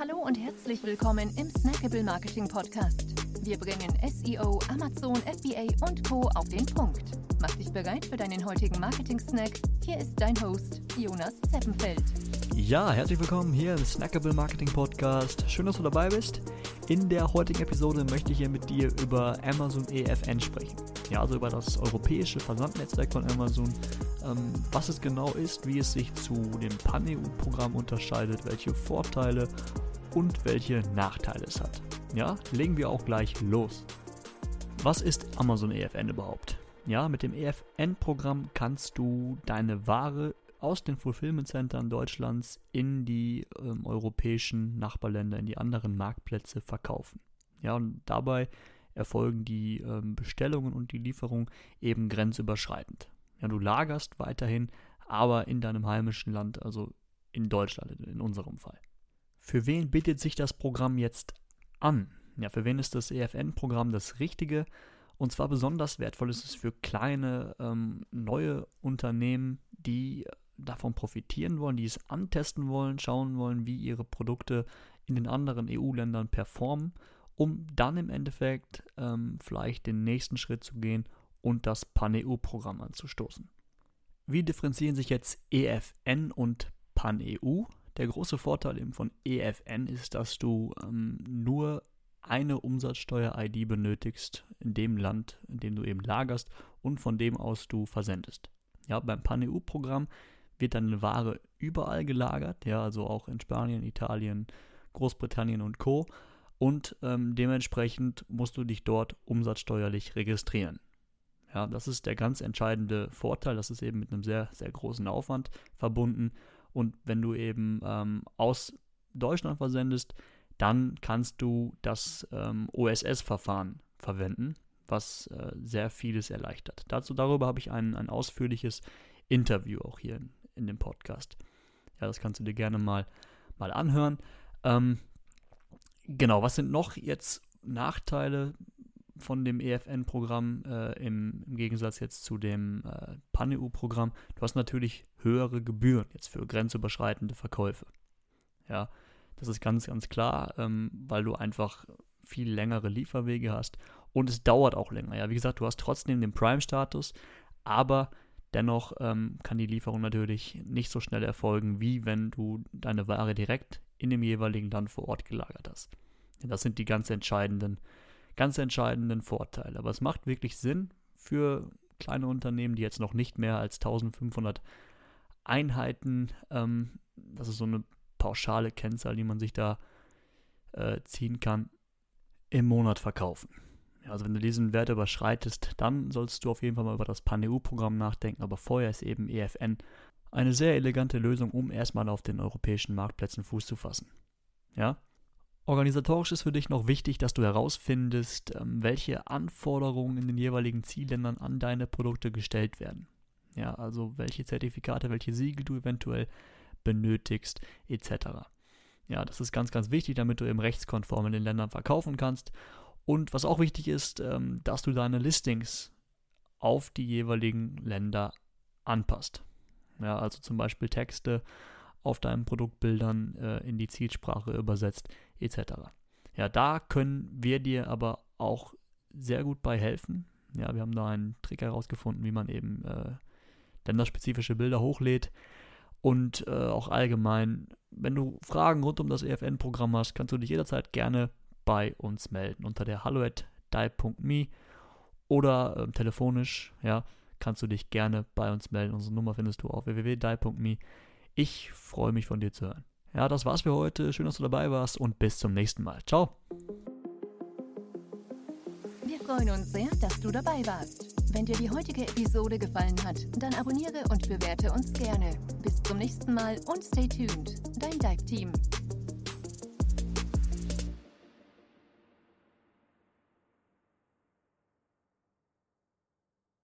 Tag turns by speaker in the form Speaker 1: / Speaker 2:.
Speaker 1: Hallo und herzlich willkommen im Snackable Marketing Podcast. Wir bringen SEO, Amazon, FBA und Co. auf den Punkt. Mach dich bereit für deinen heutigen Marketing-Snack. Hier ist dein Host, Jonas Zeppenfeld.
Speaker 2: Ja, herzlich willkommen hier im Snackable Marketing Podcast. Schön, dass du dabei bist. In der heutigen Episode möchte ich hier mit dir über Amazon EFN sprechen. Ja, also über das europäische Versandnetzwerk von Amazon, ähm, was es genau ist, wie es sich zu dem Pan-EU-Programm unterscheidet, welche Vorteile und welche Nachteile es hat. Ja, legen wir auch gleich los. Was ist Amazon EFN überhaupt? Ja, mit dem EFN-Programm kannst du deine Ware aus den Fulfillment Centern Deutschlands in die ähm, europäischen Nachbarländer, in die anderen Marktplätze verkaufen. Ja, und dabei erfolgen die ähm, Bestellungen und die Lieferung eben grenzüberschreitend. Ja, du lagerst weiterhin, aber in deinem heimischen Land, also in Deutschland in unserem Fall. Für wen bietet sich das Programm jetzt an? Ja, für wen ist das EFN-Programm das Richtige? Und zwar besonders wertvoll ist es für kleine, ähm, neue Unternehmen, die davon profitieren wollen, die es antesten wollen, schauen wollen, wie ihre Produkte in den anderen EU-Ländern performen, um dann im Endeffekt ähm, vielleicht den nächsten Schritt zu gehen und das Pan-EU-Programm anzustoßen. Wie differenzieren sich jetzt EFN und Pan-EU? Der große Vorteil eben von EFN ist, dass du ähm, nur eine Umsatzsteuer-ID benötigst in dem Land, in dem du eben lagerst und von dem aus du versendest. Ja, beim Pan-EU-Programm wird deine Ware überall gelagert, ja, also auch in Spanien, Italien, Großbritannien und Co. Und ähm, dementsprechend musst du dich dort umsatzsteuerlich registrieren. Ja, das ist der ganz entscheidende Vorteil. Das ist eben mit einem sehr, sehr großen Aufwand verbunden. Und wenn du eben ähm, aus Deutschland versendest, dann kannst du das ähm, OSS-Verfahren verwenden, was äh, sehr vieles erleichtert. Dazu darüber habe ich ein, ein ausführliches Interview auch hier in, in, dem Podcast. Ja, das kannst du dir gerne mal, mal anhören. Ähm, genau, was sind noch jetzt Nachteile von dem EFN-Programm äh, im, im, Gegensatz jetzt zu dem äh, PAN-EU-Programm. Du hast natürlich höhere Gebühren jetzt für grenzüberschreitende Verkäufe. Ja, das ist ganz, ganz klar, ähm, weil du einfach viel längere Lieferwege hast und es dauert auch länger. Ja, wie gesagt, du hast trotzdem den Prime-Status, aber dennoch ähm, kann die Lieferung natürlich nicht so schnell erfolgen, wie wenn du deine Ware direkt in dem jeweiligen Land vor Ort gelagert hast. Das sind die ganz entscheidenden ganz entscheidenden Vorteil. Aber es macht wirklich Sinn für kleine Unternehmen, die jetzt noch nicht mehr als 1500 Einheiten, ähm, das ist so eine pauschale Kennzahl, die man sich da äh, ziehen kann, im Monat verkaufen. Also wenn du diesen Wert überschreitest, dann sollst du auf jeden Fall mal über das Pan-EU-Programm nachdenken, aber vorher ist eben EFN eine sehr elegante Lösung, um erstmal auf den europäischen Marktplätzen Fuß zu fassen. Ja, Organisatorisch ist für dich noch wichtig, dass du herausfindest, ähm, welche Anforderungen in den jeweiligen Zielländern an deine Produkte gestellt werden. Ja, also welche Zertifikate, welche Siegel du eventuell benötigst, etc. Ja, das ist ganz, ganz wichtig, damit du eben rechtskonform in den Ländern verkaufen kannst. Und was auch wichtig ist, ähm, dass du deine Listings auf die jeweiligen Länder anpasst. Ja, also zum Beispiel Texte auf deinen Produktbildern äh, in die Zielsprache übersetzt, etc. Ja, da können wir dir aber auch sehr gut bei helfen. Ja, wir haben da einen Trick herausgefunden, wie man eben äh, länderspezifische Bilder hochlädt. Und äh, auch allgemein, wenn du Fragen rund um das EFN-Programm hast, kannst du dich jederzeit gerne bei uns melden unter der hallo at die.me oder äh, telefonisch, ja, kannst du dich gerne bei uns melden. Unsere Nummer findest du auf www.die.me. Ich freue mich von dir zu hören. Ja, das war's für heute. Schön, dass du dabei warst und bis zum nächsten Mal. Ciao.
Speaker 1: Wir freuen uns sehr, dass du dabei warst. Wenn dir die heutige Episode gefallen hat, dann abonniere und bewerte uns gerne. Bis zum nächsten Mal und stay tuned. Dein Dive Team.